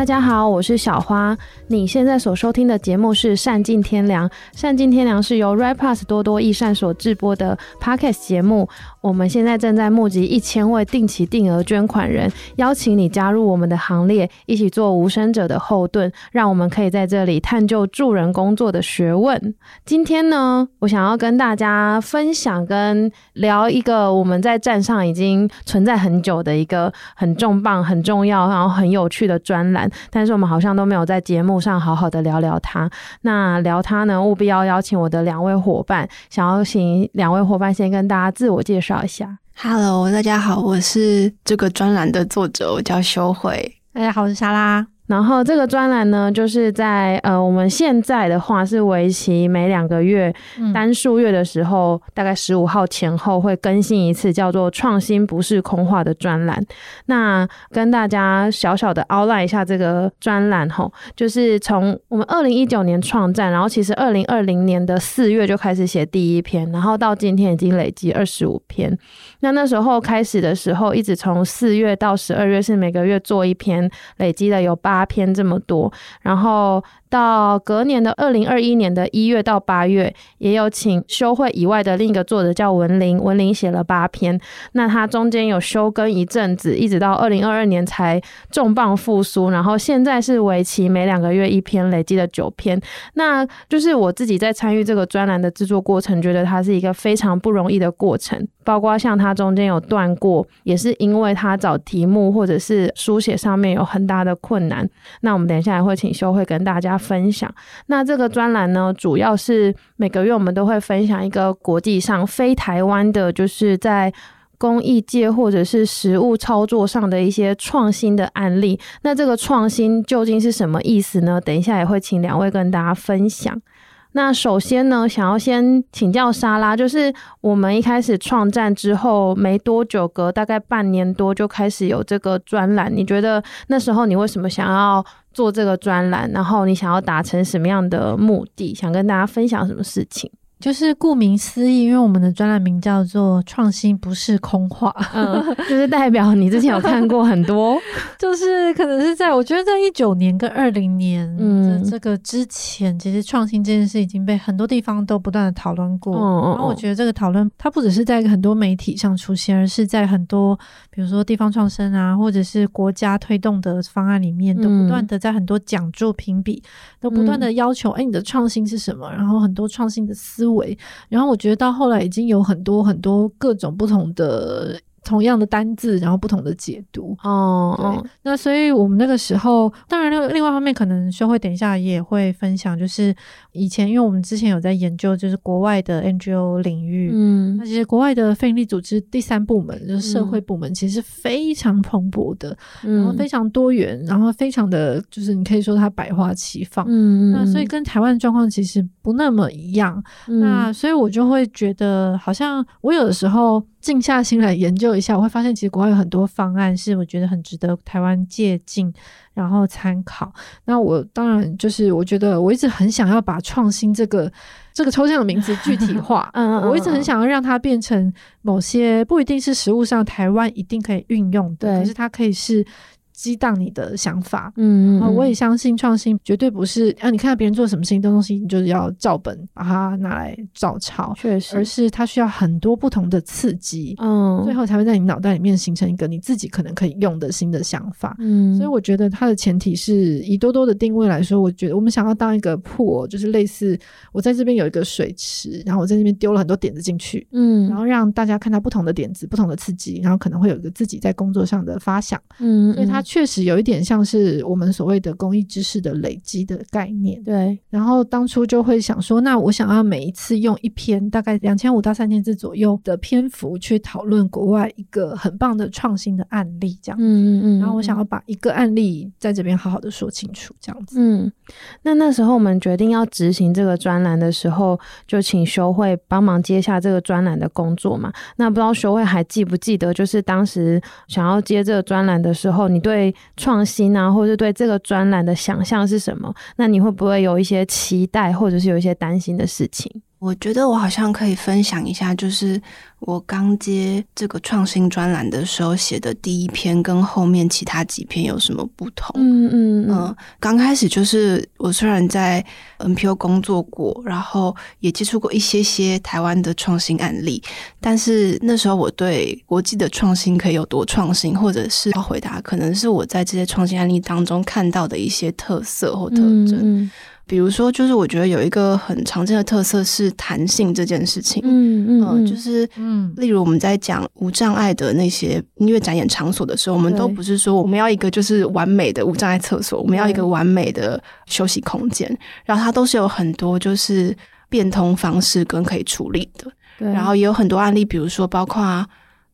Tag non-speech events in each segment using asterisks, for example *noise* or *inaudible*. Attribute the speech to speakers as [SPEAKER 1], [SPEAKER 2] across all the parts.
[SPEAKER 1] 大家好，我是小花。你现在所收听的节目是《善尽天良》，《善尽天良》是由 Right+ 多多益善所制播的 Podcast 节目。我们现在正在募集一千位定期定额捐款人，邀请你加入我们的行列，一起做无声者的后盾，让我们可以在这里探究助人工作的学问。今天呢，我想要跟大家分享跟聊一个我们在站上已经存在很久的一个很重磅、很重要，然后很有趣的专栏。但是我们好像都没有在节目上好好的聊聊他。那聊他呢，务必要邀请我的两位伙伴，想要请两位伙伴先跟大家自我介绍一下。
[SPEAKER 2] Hello，大家好，我是这个专栏的作者，我叫修慧。
[SPEAKER 3] 大家好，我是莎拉。
[SPEAKER 1] 然后这个专栏呢，就是在呃，我们现在的话是为期每两个月，单数月的时候，嗯、大概十五号前后会更新一次，叫做“创新不是空话”的专栏。那跟大家小小的 outline 一下这个专栏吼，就是从我们二零一九年创站，然后其实二零二零年的四月就开始写第一篇，然后到今天已经累积二十五篇。那那时候开始的时候，一直从四月到十二月是每个月做一篇，累积的有八。八篇这么多，然后到隔年的二零二一年的一月到八月，也有请修会以外的另一个作者叫文玲，文玲写了八篇。那他中间有休更一阵子，一直到二零二二年才重磅复苏，然后现在是为期每两个月一篇，累积了九篇。那就是我自己在参与这个专栏的制作过程，觉得它是一个非常不容易的过程。包括像他中间有断过，也是因为他找题目或者是书写上面有很大的困难。那我们等一下也会请修会跟大家分享。那这个专栏呢，主要是每个月我们都会分享一个国际上非台湾的，就是在公益界或者是实物操作上的一些创新的案例。那这个创新究竟是什么意思呢？等一下也会请两位跟大家分享。那首先呢，想要先请教莎拉，就是我们一开始创战之后没多久，隔大概半年多就开始有这个专栏。你觉得那时候你为什么想要做这个专栏？然后你想要达成什么样的目的？想跟大家分享什么事情？
[SPEAKER 3] 就是顾名思义，因为我们的专栏名叫做“创新不是空话”，
[SPEAKER 1] 嗯，*laughs* 就是代表你之前有看过很多，*laughs*
[SPEAKER 3] 就是可能是在我觉得在一九年跟二零年的这个之前，嗯、其实创新这件事已经被很多地方都不断的讨论过。嗯、然后我觉得这个讨论它不只是在很多媒体上出现，而是在很多比如说地方创生啊，或者是国家推动的方案里面，都不断的在很多讲座评比，都不断的要求，哎、嗯，你的创新是什么？然后很多创新的思。然后我觉得到后来已经有很多很多各种不同的。同样的单字，然后不同的解读。哦。对，那所以我们那个时候，当然另另外一方面，可能修慧等一下也会分享，就是以前因为我们之前有在研究，就是国外的 NGO 领域，嗯，那其实国外的非营利组织第三部门就是社会部门，其实非常蓬勃的，嗯，然后非常多元，然后非常的就是你可以说它百花齐放，嗯，那所以跟台湾的状况其实不那么一样，嗯，那所以我就会觉得，好像我有的时候。静下心来研究一下，我会发现其实国外有很多方案是我觉得很值得台湾借鉴，然后参考。那我当然就是我觉得我一直很想要把创新这个这个抽象的名词具体化，*laughs* 嗯，我一直很想要让它变成某些不一定是实物上台湾一定可以运用的，可是它可以是。激荡你的想法，嗯，然后我也相信创新绝对不是啊，你看到别人做什么新的东西，你就是要照本把它拿来照抄，确实，而是它需要很多不同的刺激，嗯，最后才会在你脑袋里面形成一个你自己可能可以用的新的想法，嗯，所以我觉得它的前提是以多多的定位来说，我觉得我们想要当一个 pool，就是类似我在这边有一个水池，然后我在这边丢了很多点子进去，嗯，然后让大家看到不同的点子、不同的刺激，然后可能会有一个自己在工作上的发想，嗯，所以它。确实有一点像是我们所谓的公益知识的累积的概念，对。然后当初就会想说，那我想要每一次用一篇大概两千五到三千字左右的篇幅去讨论国外一个很棒的创新的案例，这样子。嗯嗯嗯。然后我想要把一个案例在这边好好的说清楚，这样子。嗯。
[SPEAKER 1] 那那时候我们决定要执行这个专栏的时候，就请修慧帮忙接下这个专栏的工作嘛。那不知道修慧还记不记得，就是当时想要接这个专栏的时候，你对对创新啊，或者是对这个专栏的想象是什么？那你会不会有一些期待，或者是有一些担心的事情？
[SPEAKER 2] 我觉得我好像可以分享一下，就是我刚接这个创新专栏的时候写的第一篇，跟后面其他几篇有什么不同？
[SPEAKER 1] 嗯嗯嗯。
[SPEAKER 2] 刚开始就是我虽然在 NPO 工作过，然后也接触过一些些台湾的创新案例，但是那时候我对国际的创新可以有多创新，或者是要回答，可能是我在这些创新案例当中看到的一些特色或特征。嗯嗯比如说，就是我觉得有一个很常见的特色是弹性这件事情。
[SPEAKER 1] 嗯嗯，
[SPEAKER 2] 嗯，就是嗯，例如我们在讲无障碍的那些音乐展演场所的时候，我们都不是说我们要一个就是完美的无障碍厕所，我们要一个完美的休息空间，然后它都是有很多就是变通方式跟可以处理的。对，然后也有很多案例，比如说包括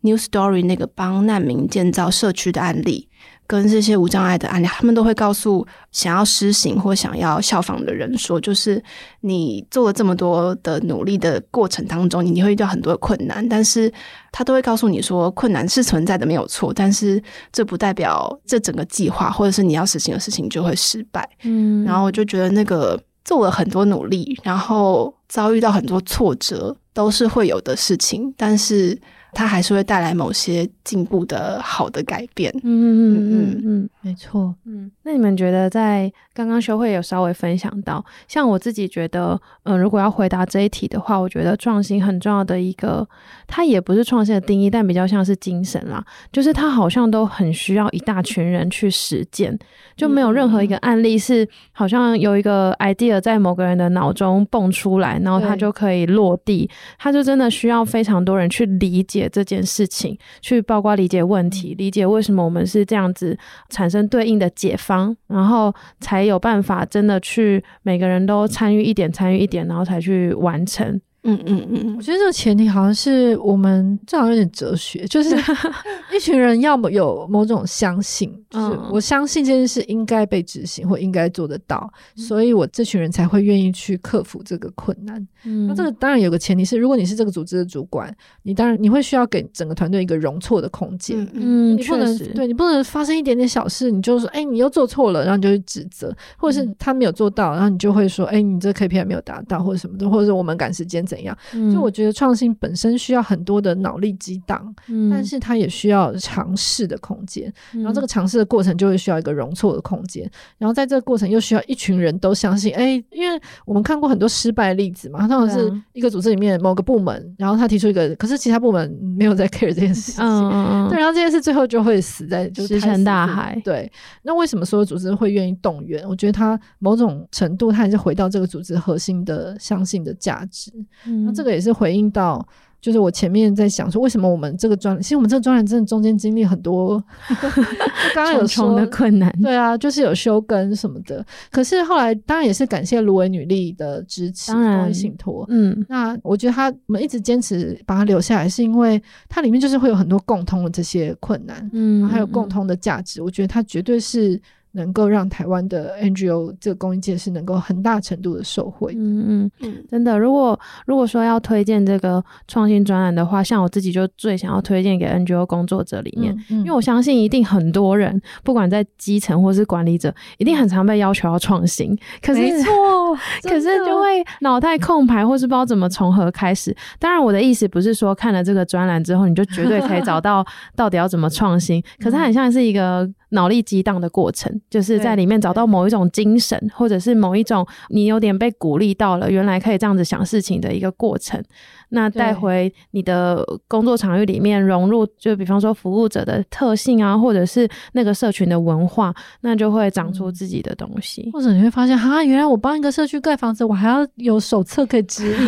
[SPEAKER 2] New Story 那个帮难民建造社区的案例。跟这些无障碍的案例，他们都会告诉想要施行或想要效仿的人说，就是你做了这么多的努力的过程当中，你会遇到很多的困难，但是他都会告诉你说，困难是存在的，没有错，但是这不代表这整个计划或者是你要实行的事情就会失败。嗯，然后我就觉得那个做了很多努力，然后遭遇到很多挫折，都是会有的事情，但是。它还是会带来某些进步的好的改变。嗯嗯
[SPEAKER 3] 嗯嗯嗯，没错。
[SPEAKER 1] 嗯，那你们觉得在刚刚修会有稍微分享到，像我自己觉得，嗯、呃，如果要回答这一题的话，我觉得创新很重要的一个，它也不是创新的定义，但比较像是精神啦，就是它好像都很需要一大群人去实践，就没有任何一个案例是好像有一个 idea 在某个人的脑中蹦出来，然后他就可以落地，他就真的需要非常多人去理解。这件事情，去包括理解问题，理解为什么我们是这样子产生对应的解然后才有办法真的去每个人都参与一点，参与一点，然后才去完成。
[SPEAKER 2] 嗯嗯嗯，
[SPEAKER 3] 我觉得这个前提好像是我们这好像有点哲学，就是 *laughs* 一群人要么有某种相信，就是我相信这件事应该被执行或应该做得到，所以我这群人才会愿意去克服这个困难。嗯，那这个当然有个前提是，如果你是这个组织的主管，你当然你会需要给整个团队一个容错的空间。嗯，你不能对你不能发生一点点小事，你就说哎你又做错了，然后你就去指责，或者是他没有做到，然后你就会说哎你这 KPI 没有达到或者什么的，或者是我们赶时间怎样？嗯，就我觉得创新本身需要很多的脑力激荡，嗯，但是它也需要尝试的空间，嗯，然后这个尝试的过程就会需要一个容错的空间，然后在这个过程又需要一群人都相信，哎，因为我们看过很多失败的例子嘛，他们是一个组织里面某个部门，然后他提出一个，可是其他部门没有在 *laughs* care 这件事情，对，然后这件事最后就会死在就是石沉大海，对，那为什么所有组织会愿意动员？我觉得它某种程度它还是回到这个组织核心的相信的价值，嗯。那这个也是回应到，就是我前面在想说，为什么我们这个专，其实我们这个专栏真的中间经历很多，*laughs* 刚刚有说
[SPEAKER 1] 的困难，
[SPEAKER 3] 对啊，就是有休更什么的。可是后来当然也是感谢芦苇女力的支持，公益信托。嗯，那我觉得他我们一直坚持把它留下来，是因为它里面就是会有很多共通的这些困难，嗯，还有共通的价值。我觉得它绝对是。能够让台湾的 NGO 这个公益界是能够很大程度的受惠。
[SPEAKER 1] 嗯嗯嗯，真的。如果如果说要推荐这个创新专栏的话，像我自己就最想要推荐给 NGO 工作者里面，嗯嗯、因为我相信一定很多人，不管在基层或是管理者，一定很常被要求要创新。可是，没错，*laughs* 可是就会脑袋空白，或是不知道怎么从何开始。当然，我的意思不是说看了这个专栏之后，你就绝对可以找到 *laughs* 到底要怎么创新。可是它很像是一个。脑力激荡的过程，就是在里面找到某一种精神，或者是某一种你有点被鼓励到了，原来可以这样子想事情的一个过程。那带回你的工作场域里面，融入就比方说服务者的特性啊，或者是那个社群的文化，那就会长出自己的东西。
[SPEAKER 3] 或者你会发现，哈，原来我帮一个社区盖房子，我还要有手册可以指引，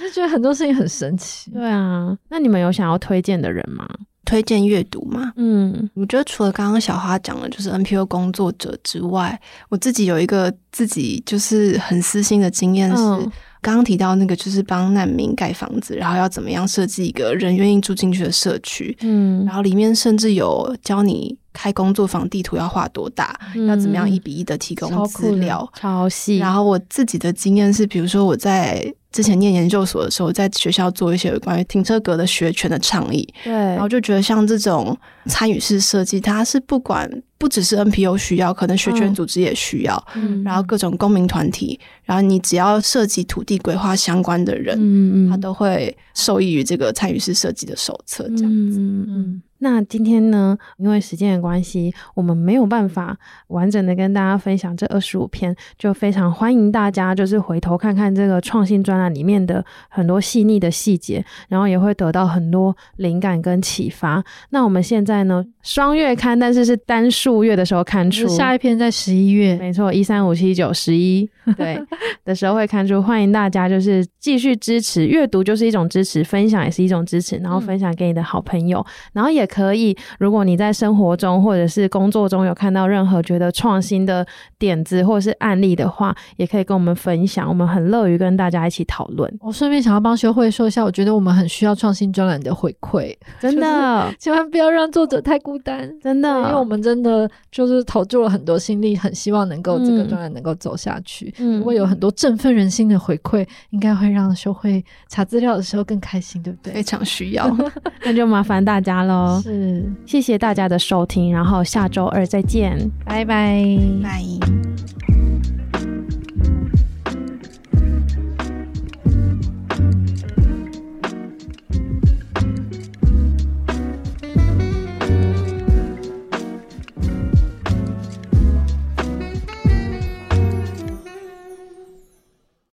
[SPEAKER 3] 就觉得很多事情很神奇。
[SPEAKER 1] 对啊，那你们有想要推荐的人吗？
[SPEAKER 2] 推荐阅读嘛？嗯，我觉得除了刚刚小花讲的，就是 NPO 工作者之外，我自己有一个自己就是很私心的经验是，刚刚提到那个就是帮难民盖房子，然后要怎么样设计一个人愿意住进去的社区，嗯，然后里面甚至有教你开工作坊地图要画多大，嗯，要怎么样一比一的提供资料，
[SPEAKER 1] 超细。
[SPEAKER 2] 然后我自己的经验是，比如说我在。之前念研究所的时候，在学校做一些有关于停车格的学权的倡议，
[SPEAKER 1] 对，
[SPEAKER 2] 然后就觉得像这种参与式设计，它是不管不只是 NPO 需要，可能学权组织也需要，嗯，然后各种公民团体，然后你只要涉及土地规划相关的人，嗯嗯，他都会受益于这个参与式设计的手册，这样子，嗯嗯。
[SPEAKER 1] 那今天呢，因为时间的关系，我们没有办法完整的跟大家分享这二十五篇，就非常欢迎大家就是回头看看这个创新专栏里面的很多细腻的细节，然后也会得到很多灵感跟启发。那我们现在呢，双月刊，但是是单数月的时候刊出，
[SPEAKER 3] 下一篇在十一月，
[SPEAKER 1] 没错，一三五七九十一，*laughs* 对的时候会刊出。欢迎大家就是继续支持阅读，就是一种支持，分享也是一种支持，然后分享给你的好朋友，嗯、然后也可以，如果你在生活中或者是工作中有看到任何觉得创新的点子或者是案例的话，也可以跟我们分享，我们很乐于跟大家一起讨论。
[SPEAKER 3] 我顺便想要帮修慧说一下，我觉得我们很需要创新专栏的回馈，
[SPEAKER 1] 真的，*laughs*
[SPEAKER 3] 千万不要让作者太孤单，
[SPEAKER 1] 真的。
[SPEAKER 3] 因为我们真的就是投注了很多心力，很希望能够这个专栏能够走下去。嗯，如果有很多振奋人心的回馈，应该会让修会查资料的时候更开心，对不对？
[SPEAKER 2] 非常需要，*laughs*
[SPEAKER 1] 那就麻烦大家喽。
[SPEAKER 3] 是，
[SPEAKER 1] 谢谢大家的收听，然后下周二再见，
[SPEAKER 3] 拜拜，
[SPEAKER 2] 拜。